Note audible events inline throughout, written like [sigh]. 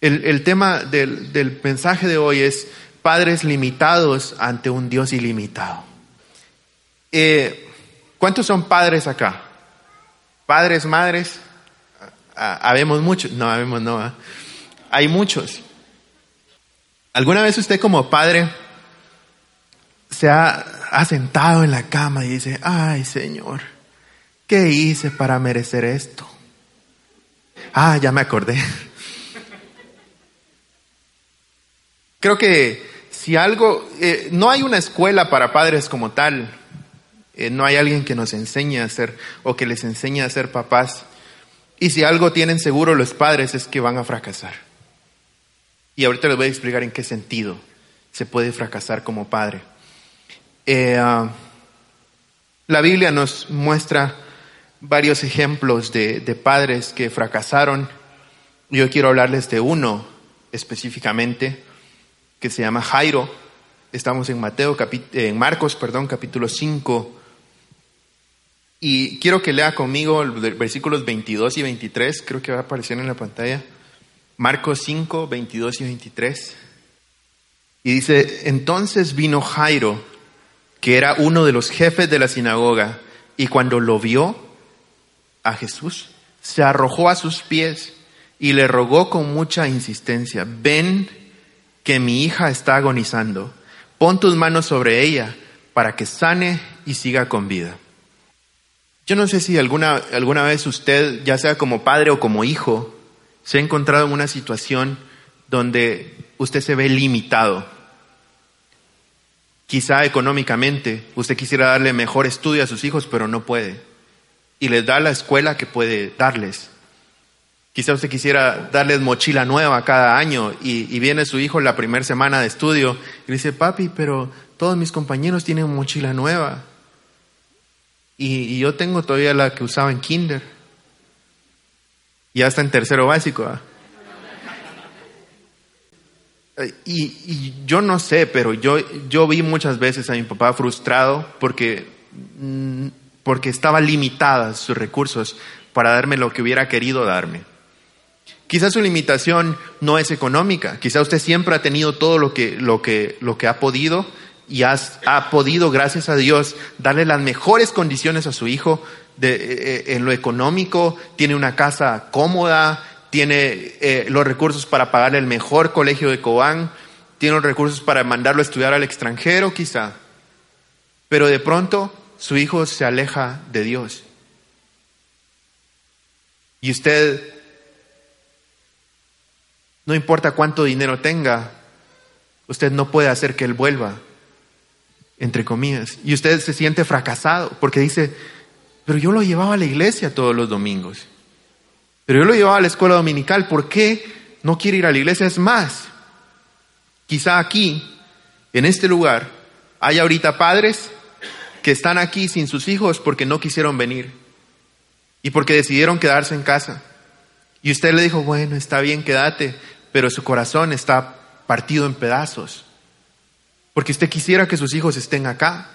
El, tema del, mensaje de hoy es padres limitados ante un Dios ilimitado. Eh, ¿Cuántos son padres acá? Padres, madres. Ah, habemos muchos. No, habemos no. ¿ah? Hay muchos. ¿Alguna vez usted como padre se ha sentado en la cama y dice, ay Señor, ¿qué hice para merecer esto? Ah, ya me acordé. Creo que si algo, eh, no hay una escuela para padres como tal, eh, no hay alguien que nos enseñe a ser o que les enseñe a ser papás. Y si algo tienen seguro los padres es que van a fracasar. Y ahorita les voy a explicar en qué sentido se puede fracasar como padre. Eh, ah, la Biblia nos muestra varios ejemplos de, de padres que fracasaron. Yo quiero hablarles de uno específicamente que se llama Jairo. Estamos en Mateo, en Marcos, perdón, capítulo 5. Y quiero que lea conmigo los versículos 22 y 23, creo que va a aparecer en la pantalla. Marcos 5, 22 y 23. Y dice, entonces vino Jairo, que era uno de los jefes de la sinagoga, y cuando lo vio a Jesús, se arrojó a sus pies y le rogó con mucha insistencia, ven que mi hija está agonizando. Pon tus manos sobre ella para que sane y siga con vida. Yo no sé si alguna, alguna vez usted, ya sea como padre o como hijo, se ha encontrado en una situación donde usted se ve limitado. Quizá económicamente usted quisiera darle mejor estudio a sus hijos, pero no puede. Y les da la escuela que puede darles. Quizá usted quisiera darles mochila nueva cada año y, viene su hijo la primera semana de estudio y dice, papi, pero todos mis compañeros tienen mochila nueva. Y, yo tengo todavía la que usaba en kinder. Ya está en tercero básico. ¿ah? Y, y, yo no sé, pero yo, yo vi muchas veces a mi papá frustrado porque, mm, porque estaba limitada sus recursos para darme lo que hubiera querido darme. Quizás su limitación no es económica, quizás usted siempre ha tenido todo lo que, lo que, lo que ha podido y ha podido, gracias a Dios, darle las mejores condiciones a su hijo eh, eh, en lo económico, tiene una casa cómoda, tiene eh, los recursos para pagarle el mejor colegio de Cobán, tiene los recursos para mandarlo a estudiar al extranjero quizá, pero de pronto su hijo se aleja de Dios. Y usted no importa cuánto dinero tenga, usted no puede hacer que Él vuelva, entre comillas. Y usted se siente fracasado porque dice, pero yo lo llevaba a la iglesia todos los domingos. Pero yo lo llevaba a la escuela dominical. ¿Por qué no quiere ir a la iglesia? Es más, quizá aquí, en este lugar, hay ahorita padres que están aquí sin sus hijos porque no quisieron venir y porque decidieron quedarse en casa. Y usted le dijo, bueno, está bien, quédate, pero su corazón está partido en pedazos. Porque usted quisiera que sus hijos estén acá.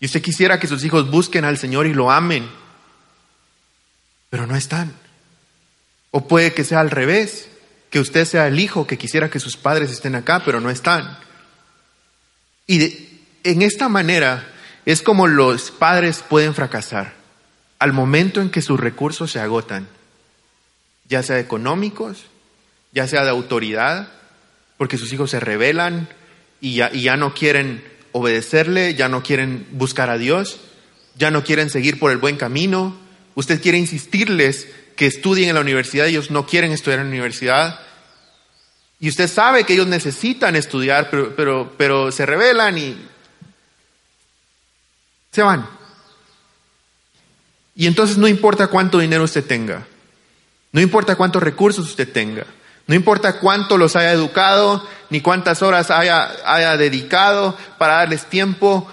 Y usted quisiera que sus hijos busquen al Señor y lo amen. Pero no están. O puede que sea al revés, que usted sea el hijo que quisiera que sus padres estén acá, pero no están. Y en esta manera es como los padres pueden fracasar al momento en que sus recursos se agotan, ya sea económicos, ya sea de autoridad, porque sus hijos se rebelan y ya, no quieren obedecerle, ya no quieren buscar a Dios, ya no quieren seguir por el buen camino. Usted quiere insistirles que estudien en la universidad, ellos no quieren estudiar en la universidad. Y usted sabe que ellos necesitan estudiar, pero, pero, pero se rebelan y se van. Y entonces no importa cuánto dinero usted tenga, no importa cuántos recursos usted tenga, no importa cuánto los haya educado, ni cuántas horas haya, haya dedicado para darles tiempo,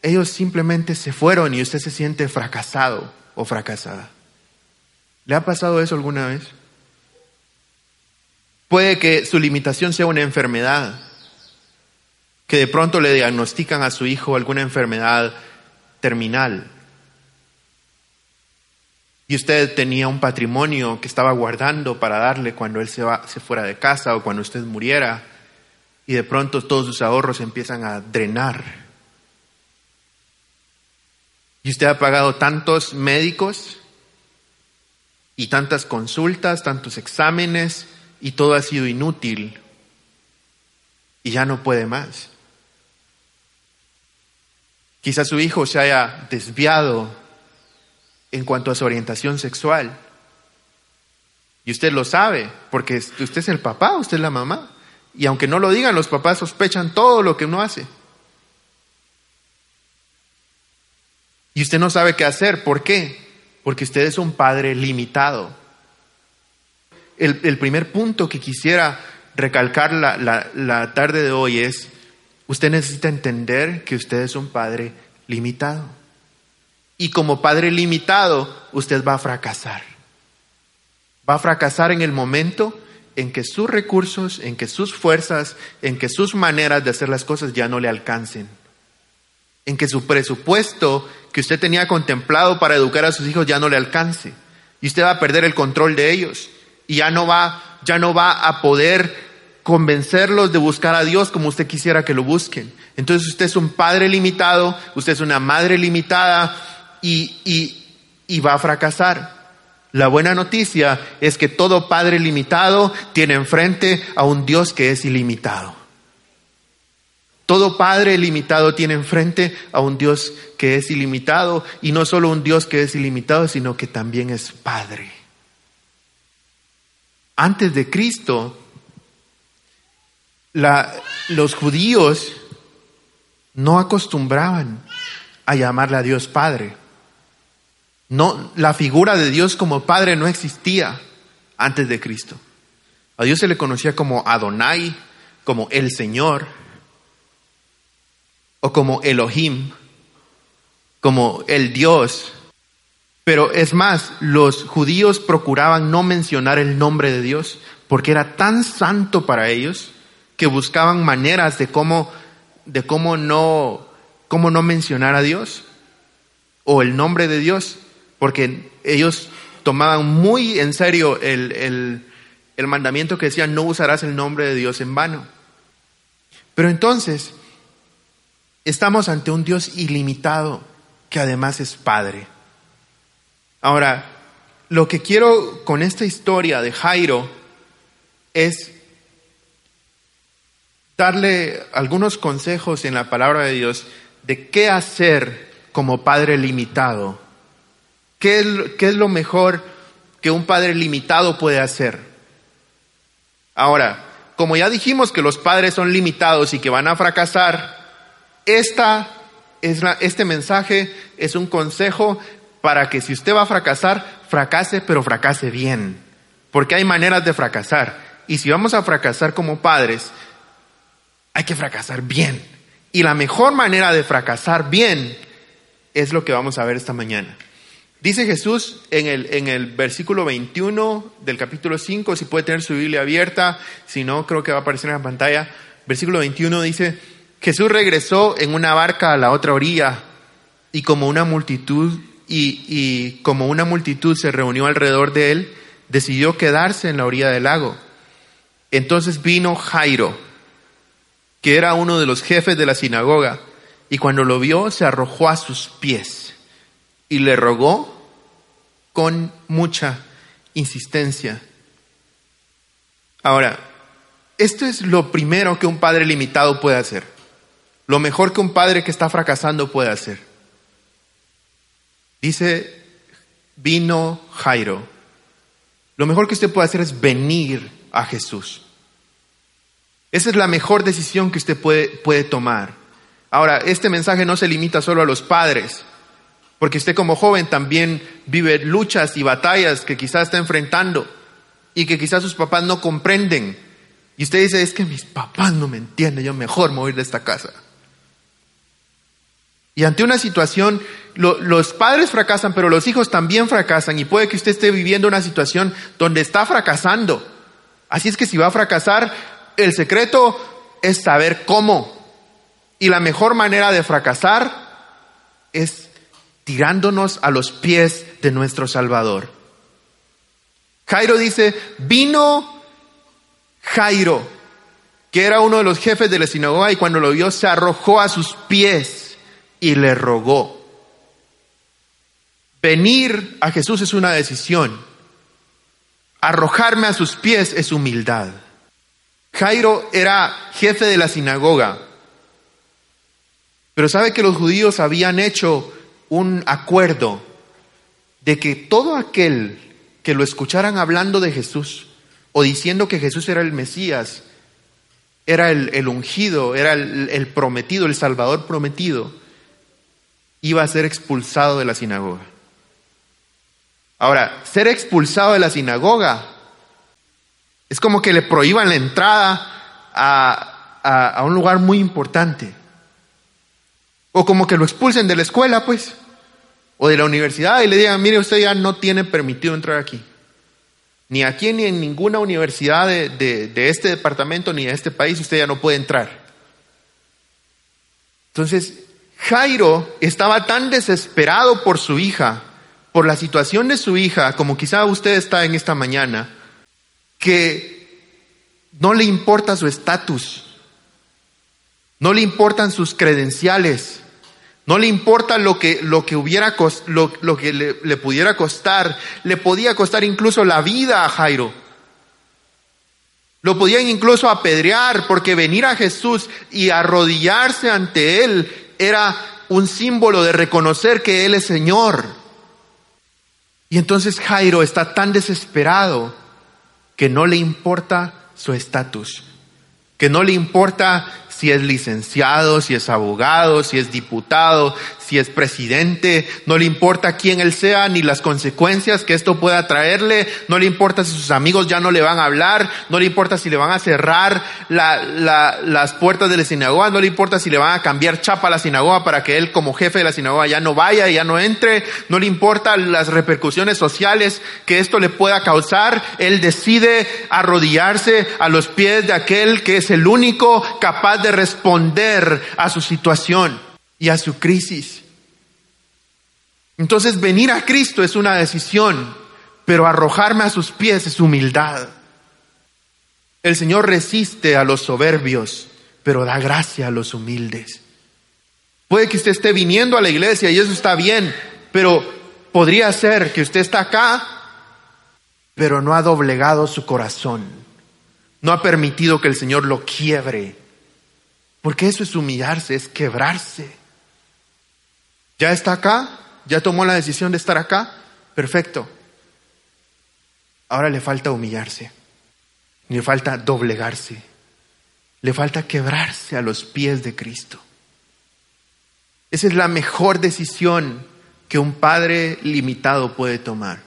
ellos simplemente se fueron y usted se siente fracasado o fracasada. ¿Le ha pasado eso alguna vez? Puede que su limitación sea una enfermedad, que de pronto le diagnostican a su hijo alguna enfermedad terminal. Y usted tenía un patrimonio que estaba guardando para darle cuando él se, va, se fuera de casa o cuando usted muriera, y de pronto todos sus ahorros empiezan a drenar. Y usted ha pagado tantos médicos y tantas consultas, tantos exámenes, y todo ha sido inútil. Y ya no puede más. Quizás su hijo se haya desviado en cuanto a su orientación sexual. Y usted lo sabe, porque usted es el papá, usted es la mamá. Y aunque no lo digan, los papás sospechan todo lo que uno hace. Y usted no sabe qué hacer. ¿Por qué? Porque usted es un padre limitado. El, primer punto que quisiera recalcar la, la tarde de hoy es, usted necesita entender que usted es un padre limitado. Y como padre limitado, usted va a fracasar. Va a fracasar en el momento en que sus recursos, en que sus fuerzas, en que sus maneras de hacer las cosas ya no le alcancen. En que su presupuesto que usted tenía contemplado para educar a sus hijos ya no le alcance. Y usted va a perder el control de ellos. Y ya no va, ya no va a poder convencerlos de buscar a Dios como usted quisiera que lo busquen. Entonces usted es un padre limitado, usted es una madre limitada y, y, y va a fracasar. La buena noticia es que todo padre limitado tiene enfrente a un Dios que es ilimitado. Todo padre limitado tiene enfrente a un Dios que es ilimitado y no solo un Dios que es ilimitado, sino que también es Padre. Antes de Cristo, los judíos no acostumbraban a llamarle a Dios Padre. No, la figura de Dios como Padre no existía antes de Cristo. A Dios se le conocía como Adonai, como el Señor, o como Elohim, como el Dios. Pero es más, los judíos procuraban no mencionar el nombre de Dios porque era tan santo para ellos que buscaban maneras de cómo, de cómo no, cómo no mencionar a Dios o el nombre de Dios porque ellos tomaban muy en serio el, el mandamiento que decía no usarás el nombre de Dios en vano. Pero entonces, estamos ante un Dios ilimitado que además es Padre. Ahora, lo que quiero con esta historia de Jairo es darle algunos consejos en la palabra de Dios de qué hacer como padre limitado ¿Qué es, lo mejor que un padre limitado puede hacer? Ahora, como ya dijimos que los padres son limitados y que van a fracasar, esta es este mensaje es un consejo para que si usted va a fracasar, fracase, pero fracase bien. Porque hay maneras de fracasar. Y si vamos a fracasar como padres, hay que fracasar bien. Y la mejor manera de fracasar bien es lo que vamos a ver esta mañana. Dice Jesús en el, en el versículo 21 del capítulo 5, si puede tener su Biblia abierta, si no, creo que va a aparecer en la pantalla. Versículo 21 dice, Jesús regresó en una barca a la otra orilla y como una multitud y, y como una multitud se reunió alrededor de él, decidió quedarse en la orilla del lago. Entonces vino Jairo, que era uno de los jefes de la sinagoga, y cuando lo vio se arrojó a sus pies y le rogó con mucha insistencia. Ahora, esto es lo primero que un padre limitado puede hacer. Lo mejor que un padre que está fracasando puede hacer. Dice, vino Jairo. Lo mejor que usted puede hacer es venir a Jesús. Esa es la mejor decisión que usted puede, puede tomar. Ahora, este mensaje no se limita solo a los padres. Porque usted como joven también vive luchas y batallas que quizás está enfrentando y que quizás sus papás no comprenden. Y usted dice, es que mis papás no me entienden, yo mejor me voy de esta casa. Y ante una situación, los padres fracasan, pero los hijos también fracasan. Y puede que usted esté viviendo una situación donde está fracasando. Así es que si va a fracasar, el secreto es saber cómo. Y la mejor manera de fracasar es tirándonos a los pies de nuestro Salvador. Jairo dice, vino Jairo, que era uno de los jefes de la sinagoga, y cuando lo vio se arrojó a sus pies y le rogó. Venir a Jesús es una decisión. Arrojarme a sus pies es humildad. Jairo era jefe de la sinagoga, pero sabe que los judíos habían hecho un acuerdo de que todo aquel que lo escucharan hablando de Jesús o diciendo que Jesús era el Mesías, era el, ungido, era el, el prometido, el Salvador prometido, iba a ser expulsado de la sinagoga. Ahora, ser expulsado de la sinagoga es como que le prohíban la entrada a, un lugar muy importante. O como que lo expulsen de la escuela, pues, o de la universidad y le digan, mire, usted ya no tiene permitido entrar aquí. Ni aquí ni en ninguna universidad de, de este departamento ni de este país usted ya no puede entrar. Entonces, Jairo estaba tan desesperado por su hija por la situación de su hija, como quizá usted está en esta mañana, que no le importa su estatus, no le importan sus credenciales, no le importa lo que, lo que, hubiera, lo, lo que le, le pudiera costar, le podía costar incluso la vida a Jairo. Lo podían incluso apedrear porque venir a Jesús y arrodillarse ante Él era un símbolo de reconocer que Él es Señor. Y entonces Jairo está tan desesperado que no le importa su estatus, que no le importa si es licenciado, si es abogado, si es diputado, si es presidente, no le importa quién él sea ni las consecuencias que esto pueda traerle, no le importa si sus amigos ya no le van a hablar, no le importa si le van a cerrar las puertas de la sinagoga, no le importa si le van a cambiar chapa a la sinagoga para que él como jefe de la sinagoga ya no vaya, ya no entre, no le importa las repercusiones sociales que esto le pueda causar, él decide arrodillarse a los pies de aquel que es el único capaz de responder a su situación y a su crisis. Entonces venir a Cristo es una decisión, pero arrojarme a sus pies es humildad. El Señor resiste a los soberbios, pero da gracia a los humildes. Puede que usted esté viniendo a la iglesia y eso está bien, pero podría ser que usted está acá, pero no ha doblegado su corazón, no ha permitido que el Señor lo quiebre, porque eso es humillarse, es quebrarse. ¿Ya está acá? ¿Ya tomó la decisión de estar acá? Perfecto. Ahora le falta humillarse. Le falta doblegarse. Le falta quebrarse a los pies de Cristo. Esa es la mejor decisión que un padre limitado puede tomar.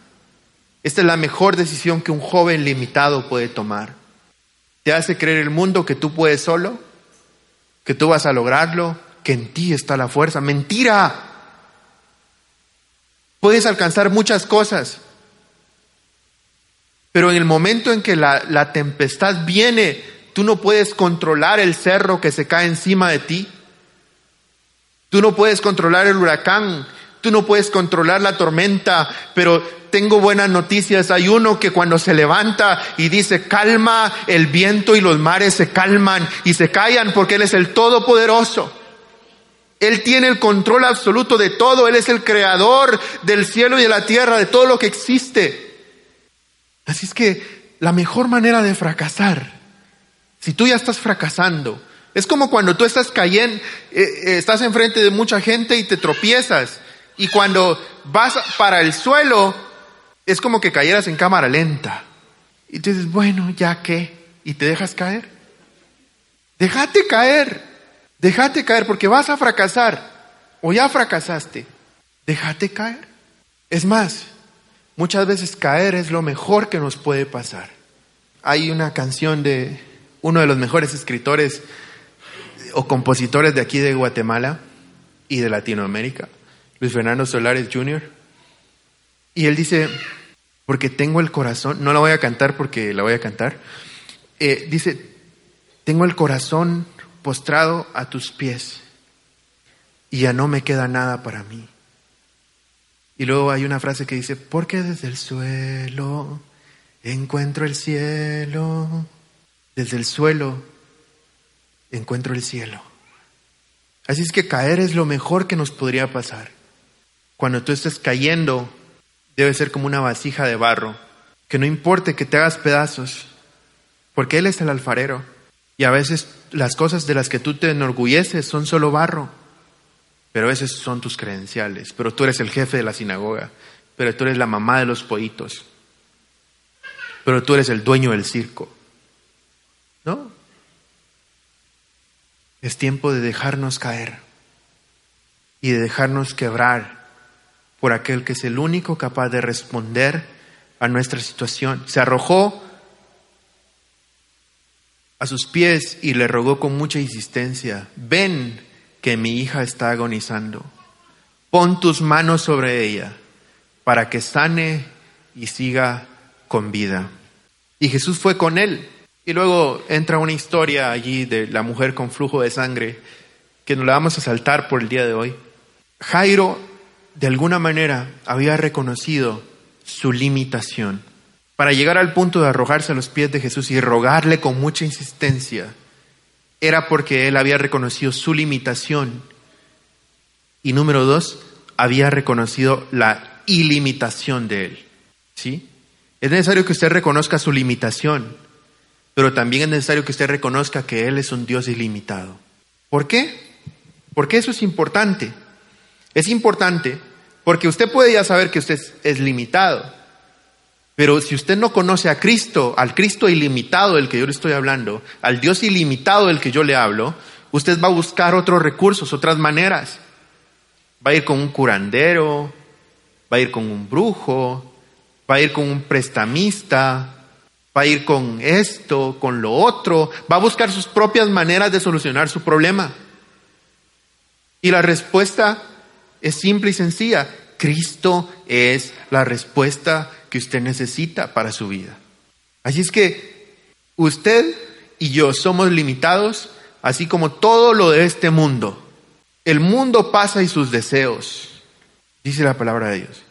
Esta es la mejor decisión que un joven limitado puede tomar. ¿Te hace creer el mundo que tú puedes solo? ¿Que tú vas a lograrlo? ¿Que en ti está la fuerza? Mentira. Puedes alcanzar muchas cosas, pero en el momento en que la, tempestad viene, tú no puedes controlar el cerro que se cae encima de ti. Tú no puedes controlar el huracán, tú no puedes controlar la tormenta, pero tengo buenas noticias. Hay uno que cuando se levanta y dice, calma el viento y los mares se calman y se callan porque Él es el Todopoderoso. Él tiene el control absoluto de todo. Él es el creador del cielo y de la tierra, de todo lo que existe. Así es que la mejor manera de fracasar, si tú ya estás fracasando, es como cuando tú estás cayendo, eh, eh, estás enfrente de mucha gente y te tropiezas. Y cuando vas para el suelo, es como que cayeras en cámara lenta. Y tú dices, bueno, ya qué. Y te dejas caer. Déjate caer. Déjate caer porque vas a fracasar o ya fracasaste. Déjate caer. Es más, muchas veces caer es lo mejor que nos puede pasar. Hay una canción de uno de los mejores escritores o compositores de aquí de Guatemala y de Latinoamérica, Luis Fernando Solares Jr. Y él dice, porque tengo el corazón, no la voy a cantar porque la voy a cantar, eh, dice, tengo el corazón postrado a tus pies y ya no me queda nada para mí. Y luego hay una frase que dice, porque desde el suelo encuentro el cielo. Desde el suelo encuentro el cielo. Así es que caer es lo mejor que nos podría pasar. Cuando tú estés cayendo, debe ser como una vasija de barro, que no importe que te hagas pedazos, porque Él es el alfarero. Y a veces las cosas de las que tú te enorgulleces son solo barro, pero a veces son tus credenciales, pero tú eres el jefe de la sinagoga, pero tú eres la mamá de los pollitos, pero tú eres el dueño del circo. ¿No? Es tiempo de dejarnos caer y de dejarnos quebrar por aquel que es el único capaz de responder a nuestra situación. Se arrojó a sus pies y le rogó con mucha insistencia, ven que mi hija está agonizando, pon tus manos sobre ella para que sane y siga con vida. Y Jesús fue con él y luego entra una historia allí de la mujer con flujo de sangre que nos la vamos a saltar por el día de hoy. Jairo, de alguna manera, había reconocido su limitación. Para llegar al punto de arrojarse a los pies de Jesús y rogarle con mucha insistencia, era porque él había reconocido su limitación. Y número dos, había reconocido la ilimitación de él. ¿Sí? Es necesario que usted reconozca su limitación pero también es necesario que usted reconozca que Él es un Dios ilimitado. ¿Por qué? Porque eso es importante. Es importante porque usted puede ya saber que usted es, limitado, pero si usted no conoce a Cristo, al Cristo ilimitado del que yo le estoy hablando, al Dios ilimitado del que yo le hablo, usted va a buscar otros recursos, otras maneras. Va a ir con un curandero, va a ir con un brujo, va a ir con un prestamista, va a ir con esto, con lo otro, va a buscar sus propias maneras de solucionar su problema. Y la respuesta es simple y sencilla. Cristo es la respuesta que usted necesita para su vida. Así es que usted y yo somos limitados, así como todo lo de este mundo. El mundo pasa y sus deseos, dice la palabra de Dios.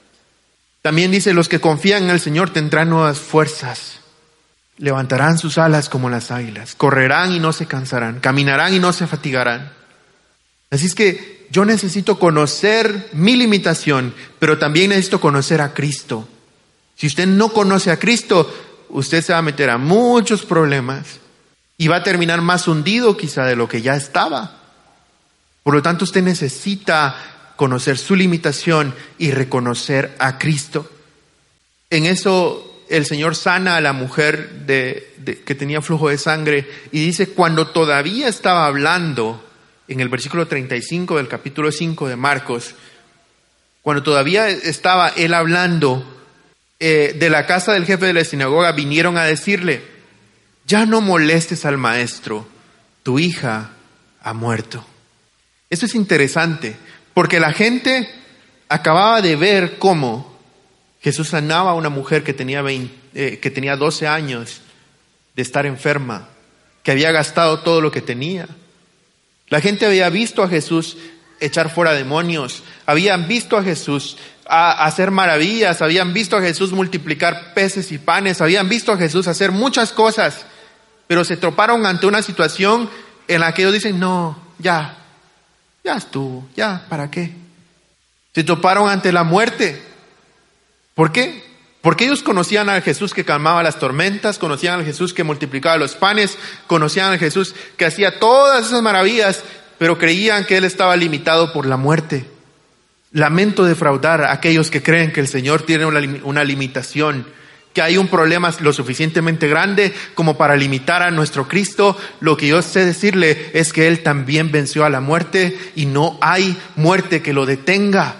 También dice, los que confían en el Señor tendrán nuevas fuerzas. Levantarán sus alas como las águilas, correrán y no se cansarán, caminarán y no se fatigarán. Así es que yo necesito conocer mi limitación, pero también necesito conocer a Cristo. Si usted no conoce a Cristo, usted se va a meter a muchos problemas y va a terminar más hundido quizá de lo que ya estaba. Por lo tanto, usted necesita conocer su limitación y reconocer a Cristo. En eso el Señor sana a la mujer que tenía flujo de sangre y dice, cuando todavía estaba hablando, en el versículo 35 del capítulo 5 de Marcos, cuando todavía estaba él hablando eh, de la casa del jefe de la sinagoga, vinieron a decirle, ya no molestes al maestro, tu hija ha muerto. Eso es interesante, porque la gente acababa de ver cómo Jesús sanaba a una mujer que tenía, eh, que tenía 12 años de estar enferma, que había gastado todo lo que tenía. La gente había visto a Jesús echar fuera demonios, habían visto a Jesús hacer maravillas, habían visto a Jesús multiplicar peces y panes, habían visto a Jesús hacer muchas cosas, pero se troparon ante una situación en la que ellos dicen, no, ya, ya estuvo, ya, ¿para qué? Se toparon ante la muerte. ¿Por qué? Porque ellos conocían al Jesús que calmaba las tormentas, conocían al Jesús que multiplicaba los panes, conocían al Jesús que hacía todas esas maravillas, pero creían que Él estaba limitado por la muerte. Lamento defraudar a aquellos que creen que el Señor tiene una, limitación, que hay un problema lo suficientemente grande como para limitar a nuestro Cristo. Lo que yo sé decirle es que Él también venció a la muerte y no hay muerte que lo detenga.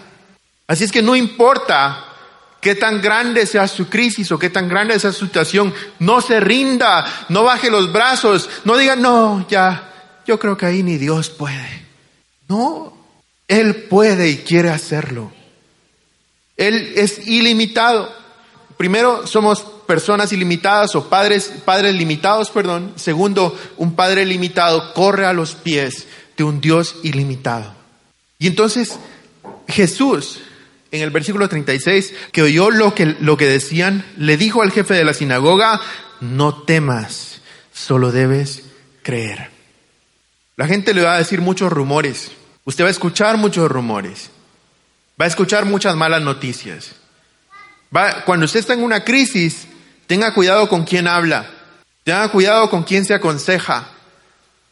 Así es que no importa qué tan grande sea su crisis o qué tan grande sea su situación, no se rinda, no baje los brazos, no diga, no, ya, yo creo que ahí ni Dios puede. No, Él puede y quiere hacerlo. Él es ilimitado. Primero, somos personas ilimitadas o padres, padres limitados, perdón. Segundo, un padre limitado corre a los pies de un Dios ilimitado. Y entonces, Jesús en el versículo 36, que oyó lo que, lo que decían, le dijo al jefe de la sinagoga, no temas, solo debes creer. La gente le va a decir muchos rumores. Usted va a escuchar muchos rumores. Va a escuchar muchas malas noticias. Va, cuando usted está en una crisis, tenga cuidado con quién habla. Tenga cuidado con quién se aconseja.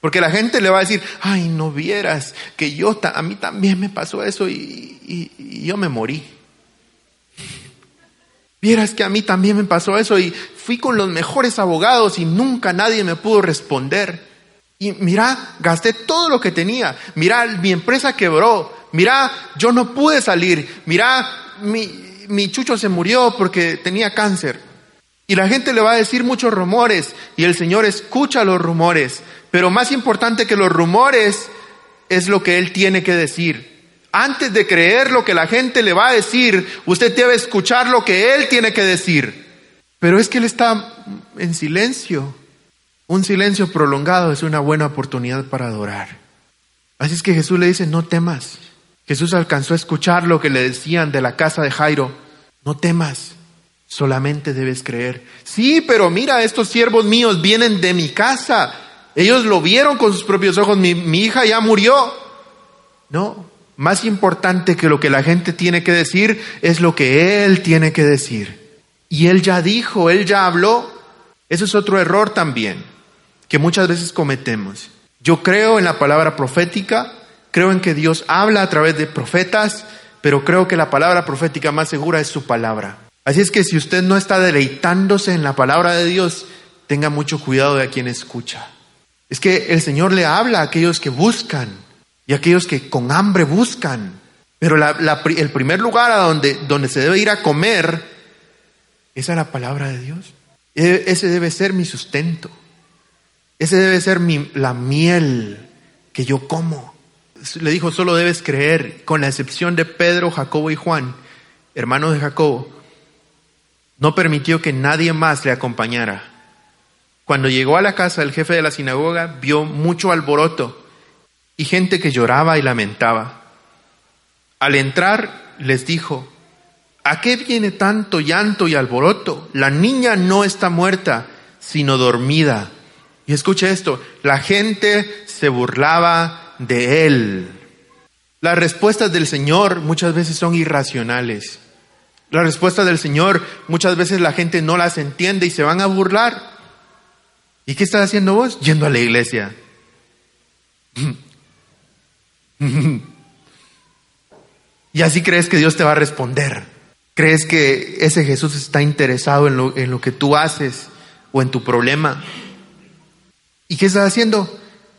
Porque la gente le va a decir, ay, no vieras que yo, a mí también me pasó eso y, y yo me morí. Vieras que a mí también me pasó eso y fui con los mejores abogados y nunca nadie me pudo responder. Y mira, gasté todo lo que tenía. Mira, mi empresa quebró. Mira, yo no pude salir. Mira, mi, mi chucho se murió porque tenía cáncer. Y la gente le va a decir muchos rumores y el Señor escucha los rumores. Pero más importante que los rumores es lo que Él tiene que decir. Antes de creer lo que la gente le va a decir, usted debe escuchar lo que Él tiene que decir. Pero es que Él está en silencio. Un silencio prolongado es una buena oportunidad para adorar. Así es que Jesús le dice, no temas. Jesús alcanzó a escuchar lo que le decían de la casa de Jairo. No temas, solamente debes creer. Sí, pero mira, estos siervos míos vienen de mi casa. Ellos lo vieron con sus propios ojos. Mi, hija ya murió. No, más importante que lo que la gente tiene que decir es lo que Él tiene que decir. Y Él ya dijo, Él ya habló. Eso es otro error también que muchas veces cometemos. Yo creo en la palabra profética, creo en que Dios habla a través de profetas, pero creo que la palabra profética más segura es su palabra. Así es que si usted no está deleitándose en la palabra de Dios, tenga mucho cuidado de a quien escucha. Es que el Señor le habla a aquellos que buscan y a aquellos que con hambre buscan. Pero el primer lugar a donde, donde se debe ir a comer es a la palabra de Dios. E, ese debe ser mi sustento. Ese debe ser la miel que yo como. Le dijo, solo debes creer, con la excepción de Pedro, Jacobo y Juan, hermanos de Jacobo. No permitió que nadie más le acompañara. Cuando llegó a la casa del jefe de la sinagoga, vio mucho alboroto y gente que lloraba y lamentaba. Al entrar, les dijo, ¿a qué viene tanto llanto y alboroto? La niña no está muerta, sino dormida. Y escuche esto, la gente se burlaba de él. Las respuestas del Señor muchas veces son irracionales. Las respuestas del Señor muchas veces la gente no las entiende y se van a burlar. ¿Y qué estás haciendo vos? Yendo a la iglesia. [laughs] y así crees que Dios te va a responder. Crees que ese Jesús está interesado en lo, en lo que tú haces o en tu problema. ¿Y qué estás haciendo?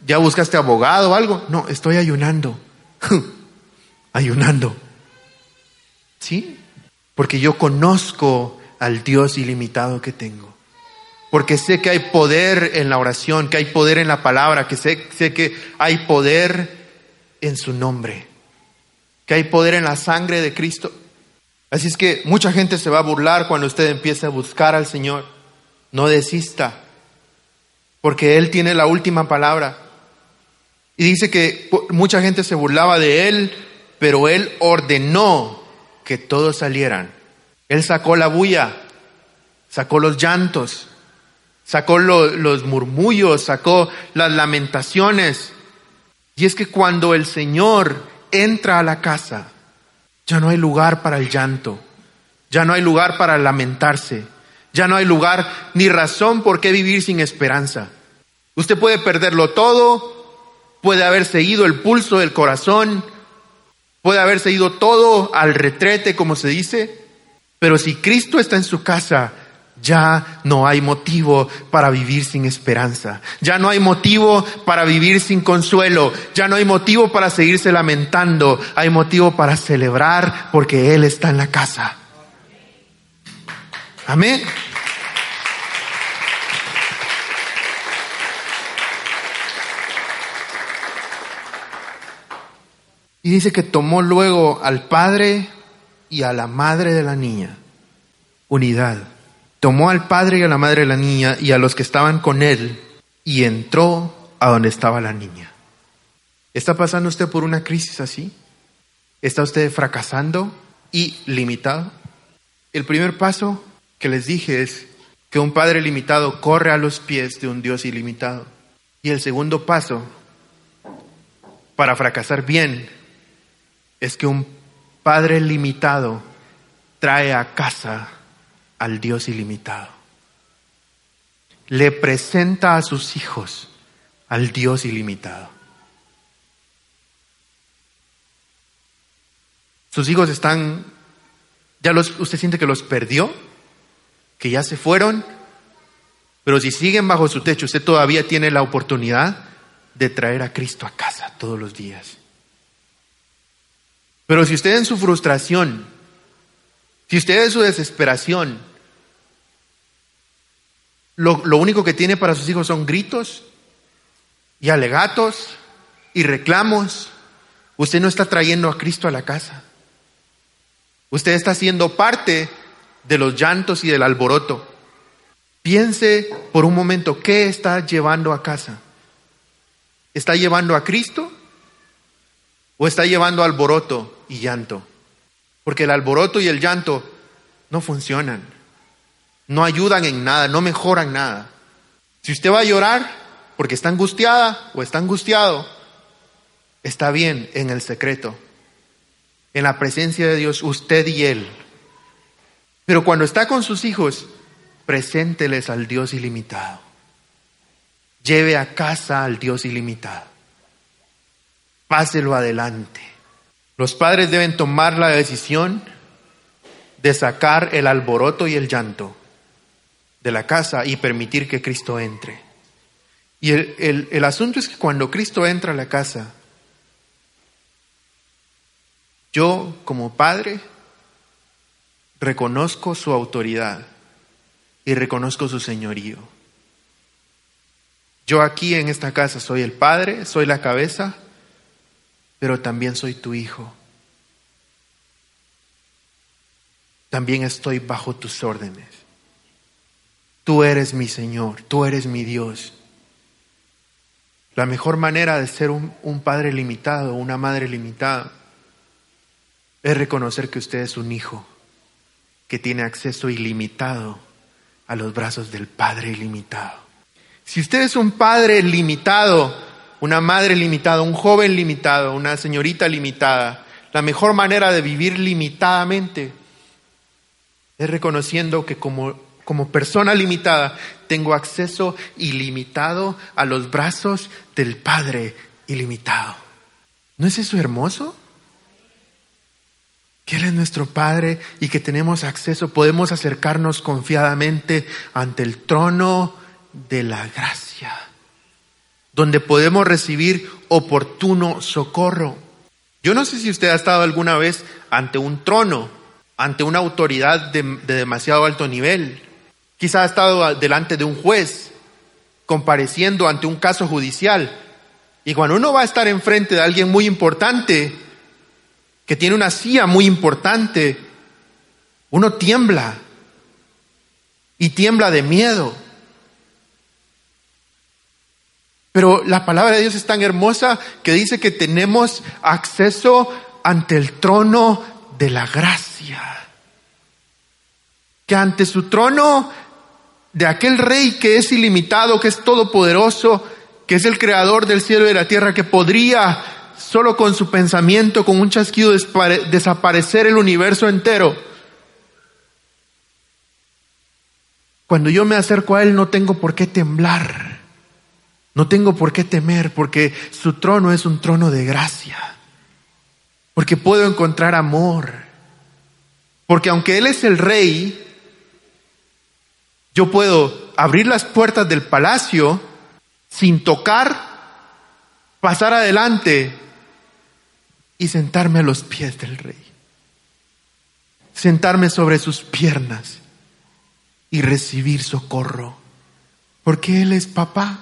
¿Ya buscaste abogado o algo? No, estoy ayunando. [laughs] ayunando. ¿Sí? Porque yo conozco al Dios ilimitado que tengo. Porque sé que hay poder en la oración, que hay poder en la palabra, que sé, sé que hay poder en su nombre, que hay poder en la sangre de Cristo. Así es que mucha gente se va a burlar cuando usted empiece a buscar al Señor. No desista porque Él tiene la última palabra. Y dice que mucha gente se burlaba de Él, pero Él ordenó que todos salieran. Él sacó la bulla, sacó los llantos, sacó los murmullos, sacó las lamentaciones. Y es que cuando el Señor entra a la casa, ya no hay lugar para el llanto, ya no hay lugar para lamentarse, ya no hay lugar ni razón por qué vivir sin esperanza. Usted puede perderlo todo, puede haberse ido el pulso del corazón, puede haberse ido todo al retrete, como se dice, pero si Cristo está en su casa, ya no hay motivo para vivir sin esperanza, ya no hay motivo para vivir sin consuelo, ya no hay motivo para seguirse lamentando, hay motivo para celebrar porque Él está en la casa. Amén. Y dice que tomó luego al padre y a la madre de la niña. Unidad. Tomó al padre y a la madre de la niña y a los que estaban con él y entró a donde estaba la niña. ¿Está pasando usted por una crisis así? ¿Está usted fracasando? y limitado? El primer paso que les dije es que un Padre limitado corre a los pies de un Dios ilimitado. Y el segundo paso para fracasar bien es que un Padre limitado trae a casa al Dios ilimitado. Le presenta a sus hijos al Dios ilimitado. Sus hijos están, ya los, usted siente que los perdió, que ya se fueron, pero si siguen bajo su techo, usted todavía tiene la oportunidad de traer a Cristo a casa todos los días. Pero si usted en su frustración, si usted en su desesperación, lo, lo único que tiene para sus hijos son gritos y alegatos y reclamos, usted no está trayendo a Cristo a la casa. Usted está siendo parte de los llantos y del alboroto. Piense por un momento, ¿qué está llevando a casa? ¿Está llevando a Cristo? ¿O está llevando alboroto y llanto? Porque el alboroto y el llanto no funcionan, no ayudan en nada, no mejoran nada. Si usted va a llorar porque está angustiada o está angustiado, está bien en el secreto en la presencia de Dios, usted y Él. Pero cuando está con sus hijos, presénteles al Dios ilimitado. Lleve a casa al Dios ilimitado. Páselo adelante. Los padres deben tomar la decisión de sacar el alboroto y el llanto de la casa y permitir que Cristo entre. Y el, el, el asunto es que cuando Cristo entra a la casa, yo, como padre, reconozco su autoridad y reconozco su señorío. Yo aquí en esta casa soy el padre, soy la cabeza, pero también soy tu hijo. También estoy bajo tus órdenes. Tú eres mi Señor, tú eres mi Dios. La mejor manera de ser un, padre limitado, una madre limitada, es reconocer que usted es un hijo que tiene acceso ilimitado a los brazos del Padre ilimitado. Si usted es un padre limitado, una madre limitada, un joven limitado, una señorita limitada, la mejor manera de vivir limitadamente es reconociendo que como, como persona limitada tengo acceso ilimitado a los brazos del Padre ilimitado. ¿No es eso hermoso? Él es nuestro Padre y que tenemos acceso, podemos acercarnos confiadamente ante el trono de la gracia, donde podemos recibir oportuno socorro. Yo no sé si usted ha estado alguna vez ante un trono, ante una autoridad de, de demasiado alto nivel. Quizá ha estado delante de un juez, compareciendo ante un caso judicial. Y cuando uno va a estar enfrente de alguien muy importante, que tiene una silla muy importante, uno tiembla y tiembla de miedo. Pero la palabra de Dios es tan hermosa que dice que tenemos acceso ante el trono de la gracia. Que ante su trono de aquel rey que es ilimitado, que es todopoderoso, que es el creador del cielo y de la tierra, que podría solo con su pensamiento, con un chasquido, desaparecer el universo entero. Cuando yo me acerco a Él no tengo por qué temblar, no tengo por qué temer, porque su trono es un trono de gracia, porque puedo encontrar amor, porque aunque Él es el rey, yo puedo abrir las puertas del palacio sin tocar, pasar adelante y sentarme a los pies del rey. Sentarme sobre sus piernas y recibir socorro. Porque Él es papá.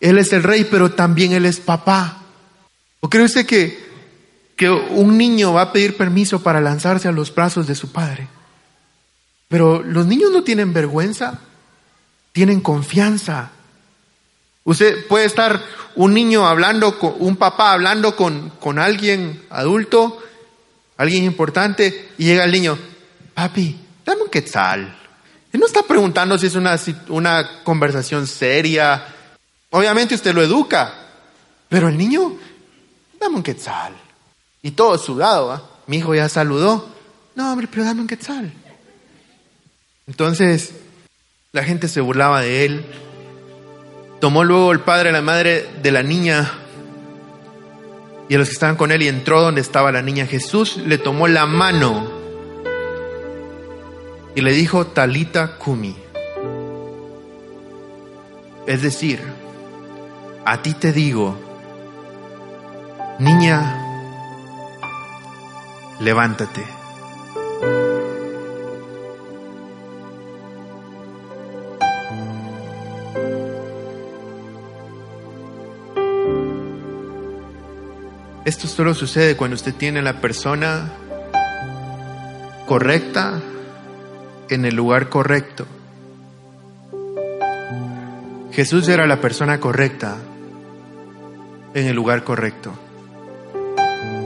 Él es el rey, pero también Él es papá. ¿O cree usted que, que un niño va a pedir permiso para lanzarse a los brazos de su padre? Pero los niños no tienen vergüenza, tienen confianza. Usted puede estar un niño hablando, con, un papá hablando con, con alguien adulto alguien importante, y llega el niño, papi, dame un quetzal. Él no está preguntando si es una, una conversación seria. Obviamente usted lo educa, pero el niño, dame un quetzal. Y todo sudado, ¿ah? Mi hijo ya saludó. No, hombre, pero dame un quetzal. Entonces, la gente se burlaba de él. Tomó luego el padre y la madre de la niña y a los que estaban con él y entró donde estaba la niña. Jesús le tomó la mano y le dijo, Talita Kumi. Es decir, a ti te digo, niña, levántate. Esto solo sucede cuando usted tiene la persona correcta en el lugar correcto. Jesús era la persona correcta en el lugar correcto.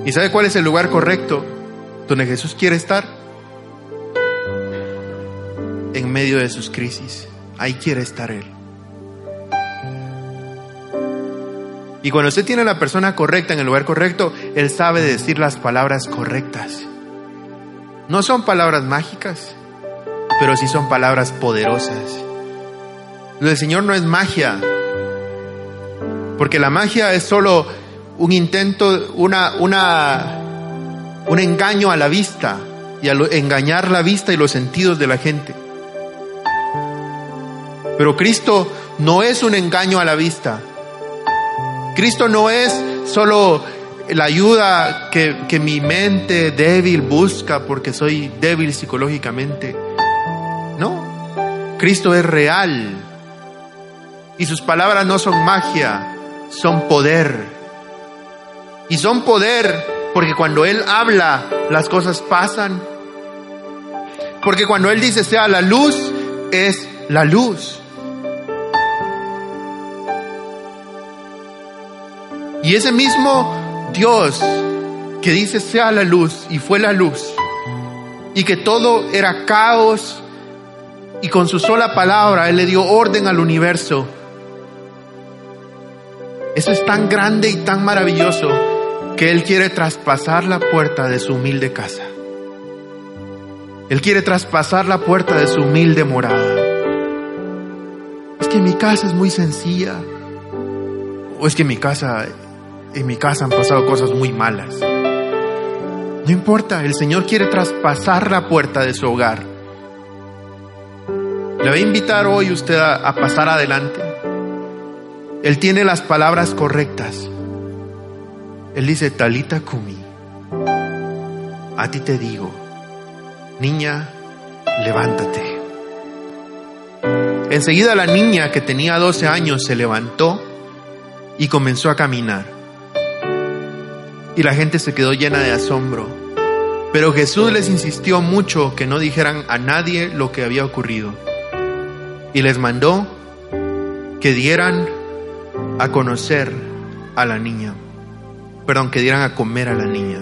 ¿Y sabe cuál es el lugar correcto donde Jesús quiere estar? En medio de sus crisis. Ahí quiere estar Él. Y cuando usted tiene a la persona correcta en el lugar correcto, Él sabe decir las palabras correctas. No son palabras mágicas, pero sí son palabras poderosas. Lo del Señor no es magia, porque la magia es solo un intento, una, una, un engaño a la vista y a engañar la vista y los sentidos de la gente. Pero Cristo no es un engaño a la vista. Cristo no es solo la ayuda que, que, mi mente débil busca porque soy débil psicológicamente. No, Cristo es real. Y sus palabras no son magia, son poder. Y son poder porque cuando Él habla, las cosas pasan. Porque cuando Él dice sea la luz, es la luz. Y ese mismo Dios que dice sea la luz y fue la luz, y que todo era caos, y con su sola palabra Él le dio orden al universo. Eso es tan grande y tan maravilloso que Él quiere traspasar la puerta de su humilde casa. Él quiere traspasar la puerta de su humilde morada. Es que mi casa es muy sencilla. O es que mi casa en mi casa han pasado cosas muy malas. No importa, el Señor quiere traspasar la puerta de su hogar. Le voy a invitar hoy usted a, pasar adelante. Él tiene las palabras correctas. Él dice, Talita Kumi, a ti te digo, niña, levántate. Enseguida la niña que tenía 12 años se levantó y comenzó a caminar y la gente se quedó llena de asombro. Pero Jesús les insistió mucho que no dijeran a nadie lo que había ocurrido. Y les mandó que dieran a conocer a la niña. Perdón, que dieran a comer a la niña.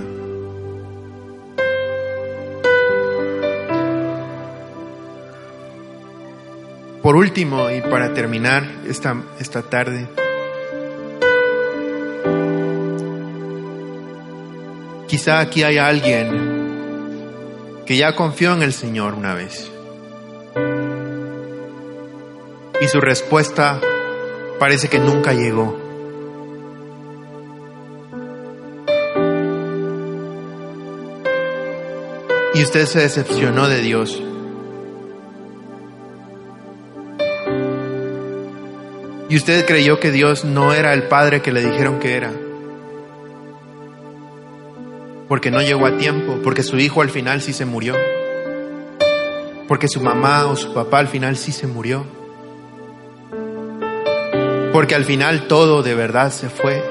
Por último, y para terminar esta, esta tarde, Quizá aquí hay alguien que ya confió en el Señor una vez. Y su respuesta parece que nunca llegó. Y usted se decepcionó de Dios. Y usted creyó que Dios no era el Padre que le dijeron que era porque no llegó a tiempo, porque su hijo al final sí se murió, porque su mamá o su papá al final sí se murió, porque al final todo de verdad se fue.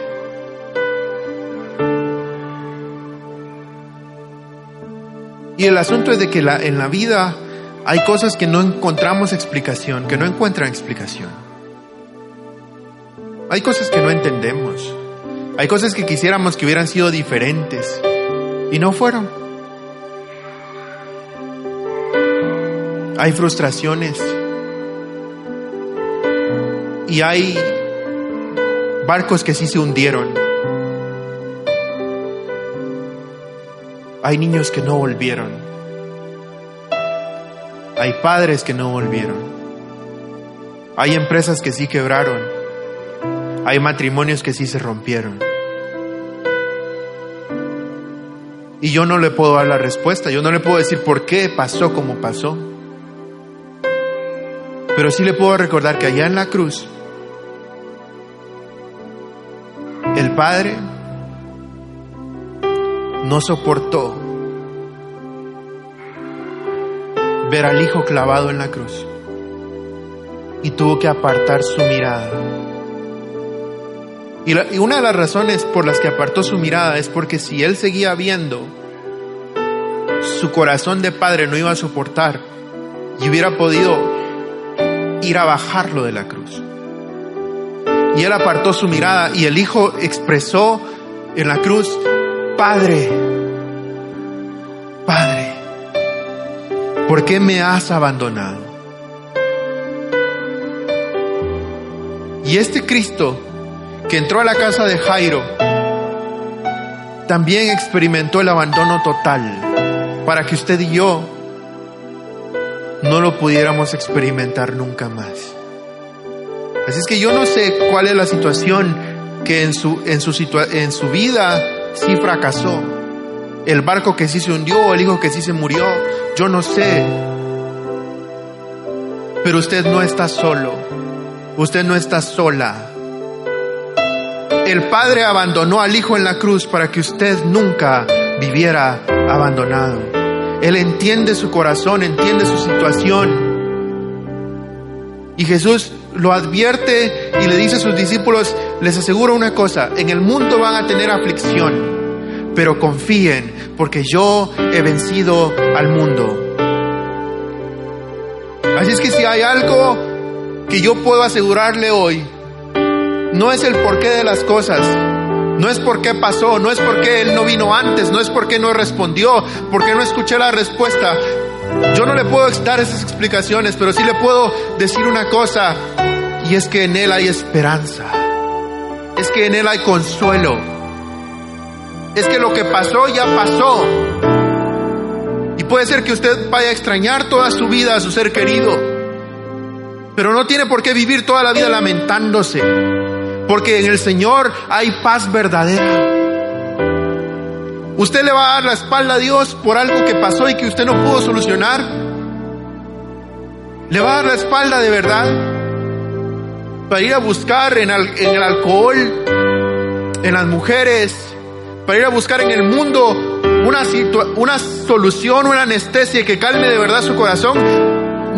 Y el asunto es de que en la vida hay cosas que no encontramos explicación, que no encuentran explicación. Hay cosas que no entendemos. Hay cosas que quisiéramos que hubieran sido diferentes no fueron. Hay frustraciones y hay barcos que sí se hundieron. Hay niños que no volvieron. Hay padres que no volvieron. Hay empresas que sí quebraron. Hay matrimonios que sí se rompieron. Y yo no le puedo dar la respuesta, yo no le puedo decir por qué pasó como pasó. Pero sí le puedo recordar que allá en la cruz, el Padre no soportó ver al Hijo clavado en la cruz y tuvo que apartar su mirada. Y, y, una de las razones por las que apartó su mirada es porque si él seguía viendo, su corazón de padre no iba a soportar y hubiera podido ir a bajarlo de la cruz. Y él apartó su mirada y el hijo expresó en la cruz, Padre, Padre, ¿por qué me has abandonado? Y este Cristo que entró a la casa de Jairo también experimentó el abandono total para que usted y yo no lo pudiéramos experimentar nunca más. Así es que yo no sé cuál es la situación que en su, en su, situa en su vida sí fracasó. El barco que sí se hundió, el hijo que sí se murió, yo no sé. Pero usted no está solo, usted no está sola. El Padre abandonó al Hijo en la cruz para que usted nunca viviera abandonado. Él entiende su corazón, entiende su situación. Y Jesús lo advierte y le dice a sus discípulos, les aseguro una cosa, en el mundo van a tener aflicción, pero confíen porque yo he vencido al mundo. Así es que si hay algo que yo puedo asegurarle hoy, no es el porqué de las cosas, no es por qué pasó, no es porque él no vino antes, no es porque no respondió, porque no escuché la respuesta. Yo no le puedo dar esas explicaciones, pero sí le puedo decir una cosa, y es que en Él hay esperanza, es que en Él hay consuelo, es que lo que pasó ya pasó. Y puede ser que usted vaya a extrañar toda su vida a su ser querido, pero no tiene por qué vivir toda la vida lamentándose, porque en el Señor hay paz verdadera. ¿Usted le va a dar la espalda a Dios por algo que pasó y que usted no pudo solucionar? ¿Le va a dar la espalda de verdad? Para ir a buscar en, el, alcohol, en las mujeres, para ir a buscar en el mundo una, una solución, una anestesia que calme de verdad su corazón,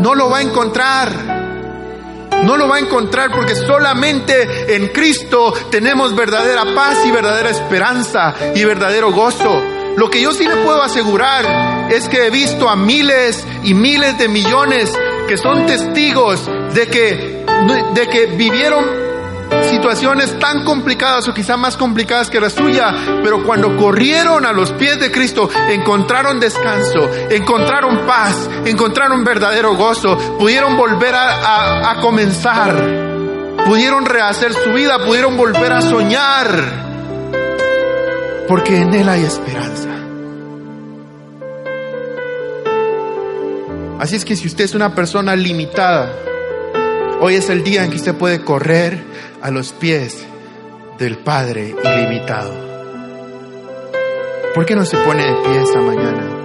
no lo va a encontrar. No lo va a encontrar porque solamente en Cristo tenemos verdadera paz y verdadera esperanza y verdadero gozo. Lo que yo sí le puedo asegurar es que he visto a miles y miles de millones que son testigos de que, de que vivieron situaciones tan complicadas o quizá más complicadas que la suya, pero cuando corrieron a los pies de Cristo encontraron descanso, encontraron paz, encontraron verdadero gozo, pudieron volver a, a, comenzar, pudieron rehacer su vida, pudieron volver a soñar, porque en Él hay esperanza. Así es que si usted es una persona limitada, hoy es el día en que usted puede correr a los pies del Padre ilimitado. ¿Por qué no se pone de pie esta mañana?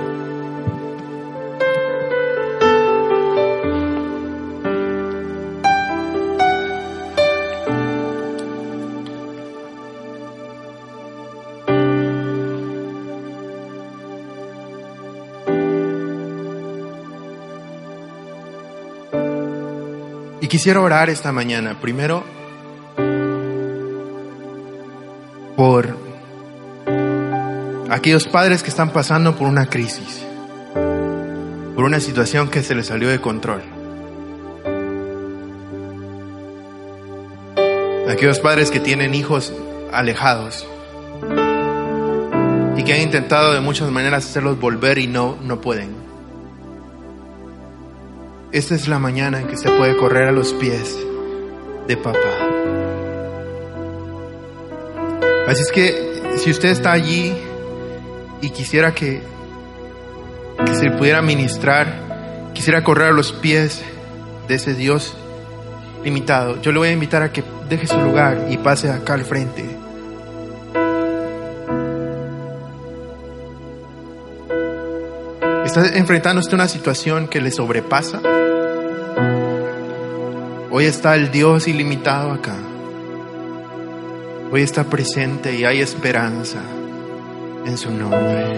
Quisiera orar esta mañana, primero por aquellos padres que están pasando por una crisis, por una situación que se les salió de control. Aquellos padres que tienen hijos alejados y que han intentado de muchas maneras hacerlos volver y no, no pueden. Esta es la mañana en que se puede correr a los pies de papá. Así es que si usted está allí y quisiera que, se pudiera ministrar, quisiera correr a los pies de ese Dios limitado, yo le voy a invitar a que deje su lugar y pase acá al frente. ¿Está enfrentando usted una situación que le sobrepasa? Hoy está el Dios ilimitado acá. Hoy está presente y hay esperanza en su nombre.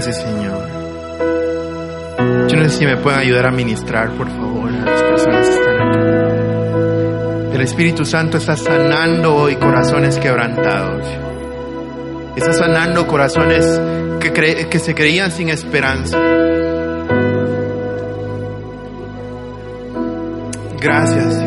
Gracias, Señor. Yo no sé si me pueden ayudar a ministrar, por favor, a las personas que están acá. El Espíritu Santo está sanando hoy corazones quebrantados. Está sanando corazones que, cre- que se creían sin esperanza. Gracias,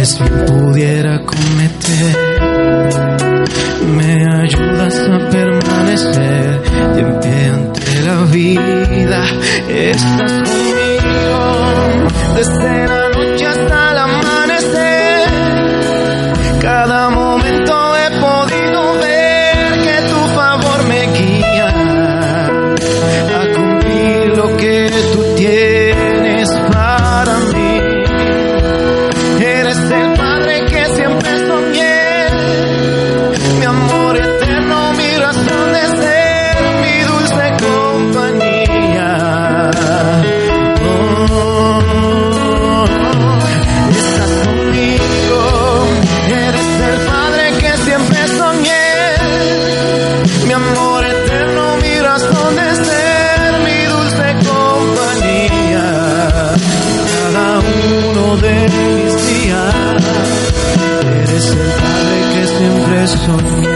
Bien pudiera cometer. Me ayudas a permanecer de pie ante la vida. Estás conmigo desde la noche hasta el amanecer. Cada momento siempre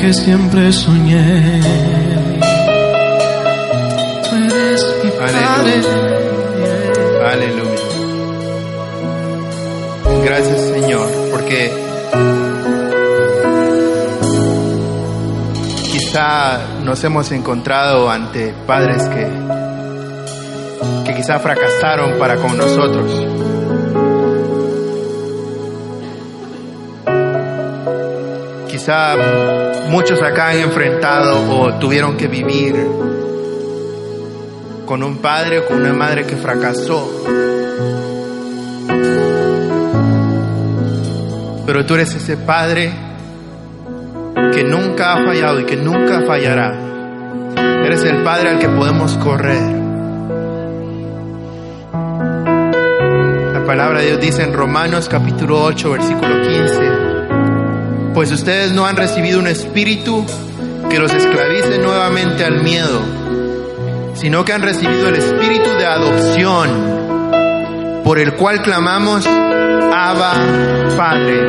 que siempre soñé. Tú eres mi padre. Aleluya. Gracias Señor, porque quizá nos hemos encontrado ante padres que, que quizá fracasaron para con nosotros. Quizá muchos acá han enfrentado o tuvieron que vivir con un padre o con una madre que fracasó. Pero tú eres ese padre que nunca ha fallado y que nunca fallará. Eres el padre al que podemos correr. La palabra de Dios dice en Romanos capítulo 8, versículo 15, pues ustedes no han recibido un espíritu que los esclavice nuevamente al miedo, sino que han recibido el espíritu de adopción, por el cual clamamos, Abba Padre.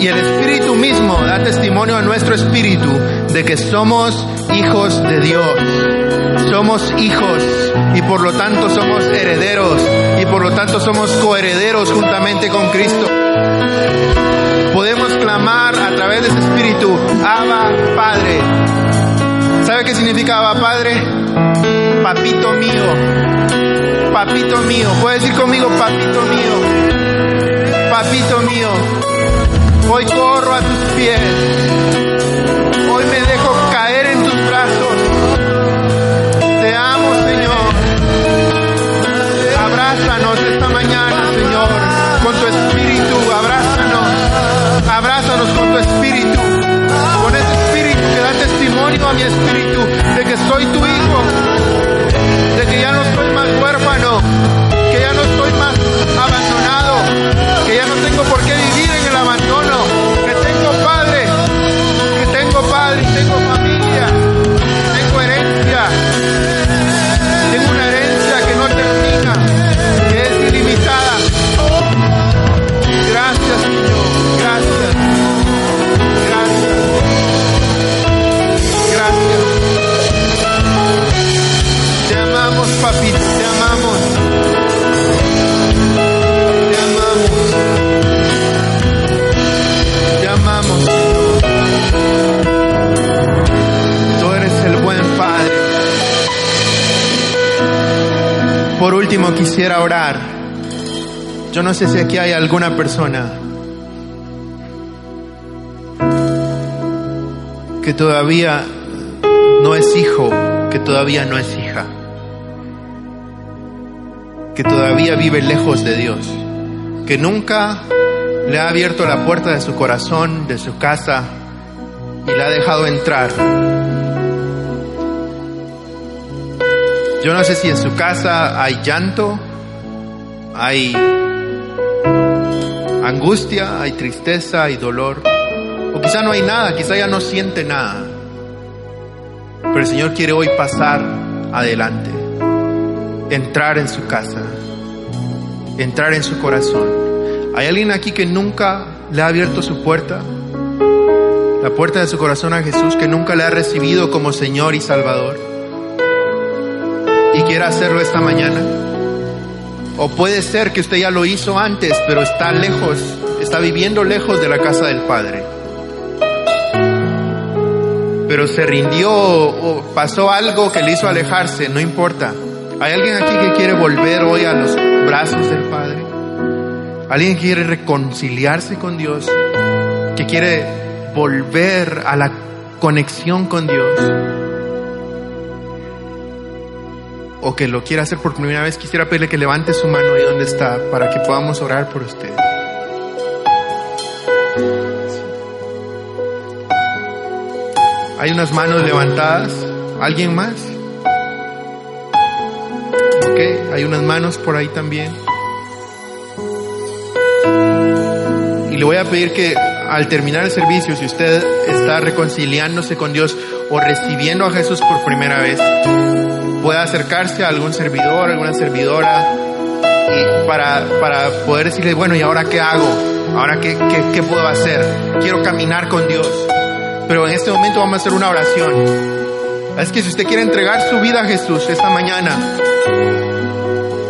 Y el Espíritu mismo da testimonio a nuestro espíritu de que somos hijos de Dios. Somos hijos y por lo tanto somos herederos y por lo tanto somos coherederos juntamente con Cristo. Podemos clamar a través de ese espíritu, Abba Padre. ¿Sabe qué significa Abba Padre? Papito mío. papito mío. Puede decir conmigo, papito mío. Papito mío. Hoy corro a tus pies. Hoy me dejo caer en tus brazos. Te amo, Señor. Abrázanos esta mañana, Señor, tu espíritu. Con ese espíritu que da testimonio a mi espíritu de que soy tu hijo. De que ya no soy más huérfano. Por último, quisiera orar. Yo no sé si aquí hay alguna persona que todavía no es hijo, que todavía no es hija, que todavía vive lejos de Dios, que nunca le ha abierto la puerta de su corazón, de su casa, y la ha dejado entrar. Yo no sé si en su casa hay llanto, hay angustia, hay tristeza, hay dolor, o quizá no hay nada, quizá ya no siente nada. Pero el Señor quiere hoy pasar adelante, entrar en su casa, entrar en su corazón. ¿Hay alguien aquí que nunca le ha abierto su puerta? La puerta de su corazón a Jesús, que nunca le ha recibido como Señor y Salvador. Y quiere hacerlo esta mañana. O puede ser que usted ya lo hizo antes, pero está lejos, está viviendo lejos de la casa del Padre. Pero se rindió o pasó algo que le hizo alejarse, no importa. ¿Hay alguien aquí que quiere volver hoy a los brazos del Padre? ¿Alguien que quiere reconciliarse con Dios? ¿Que quiere volver a la conexión con Dios? O que lo quiera hacer por primera vez, quisiera pedirle que levante su mano ahí donde está para que podamos orar por usted. Hay unas manos levantadas. ¿Alguien más? Ok, hay unas manos por ahí también. Y le voy a pedir que al terminar el servicio, si usted está reconciliándose con Dios o recibiendo a Jesús por primera vez, pueda acercarse a algún servidor, alguna servidora, y para, para poder decirle, bueno, ¿y ahora qué hago? ¿Ahora qué, qué, puedo hacer? Quiero caminar con Dios. Pero en este momento vamos a hacer una oración. Es que si usted quiere entregar su vida a Jesús esta mañana,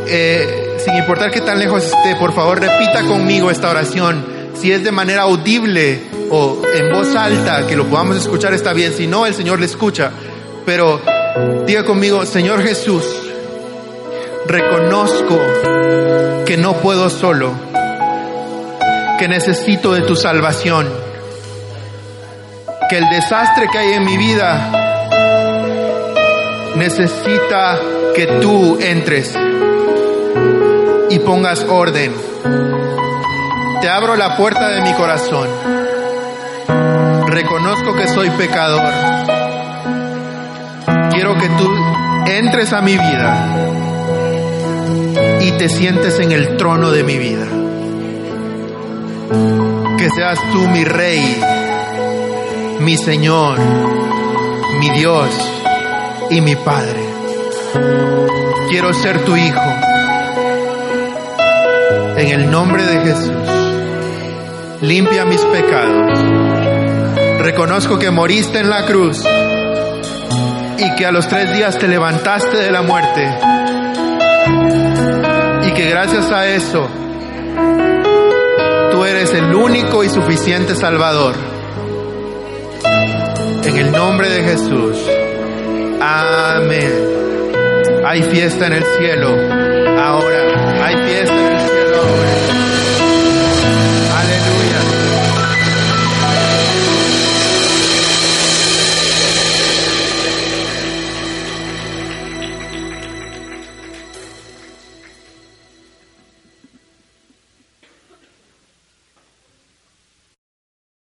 eh, sin importar qué tan lejos esté, por favor repita conmigo esta oración. Si es de manera audible o en voz alta, que lo podamos escuchar está bien. Si no, el Señor le escucha. Pero diga conmigo, Señor Jesús, reconozco que no puedo solo, que necesito de tu salvación, que el desastre que hay en mi vida necesita que tú entres y pongas orden. Te abro la puerta de mi corazón. Reconozco que soy pecador. Quiero que tú entres a mi vida y te sientes en el trono de mi vida. Que seas tú mi rey, mi Señor, mi Dios y mi Padre. Quiero ser tu hijo. En el nombre de Jesús, limpia mis pecados. Reconozco que moriste en la cruz y que a los tres días te levantaste de la muerte. Y que gracias a eso, tú eres el único y suficiente Salvador. En el nombre de Jesús. Amén. Hay fiesta en el cielo. Ahora hay fiesta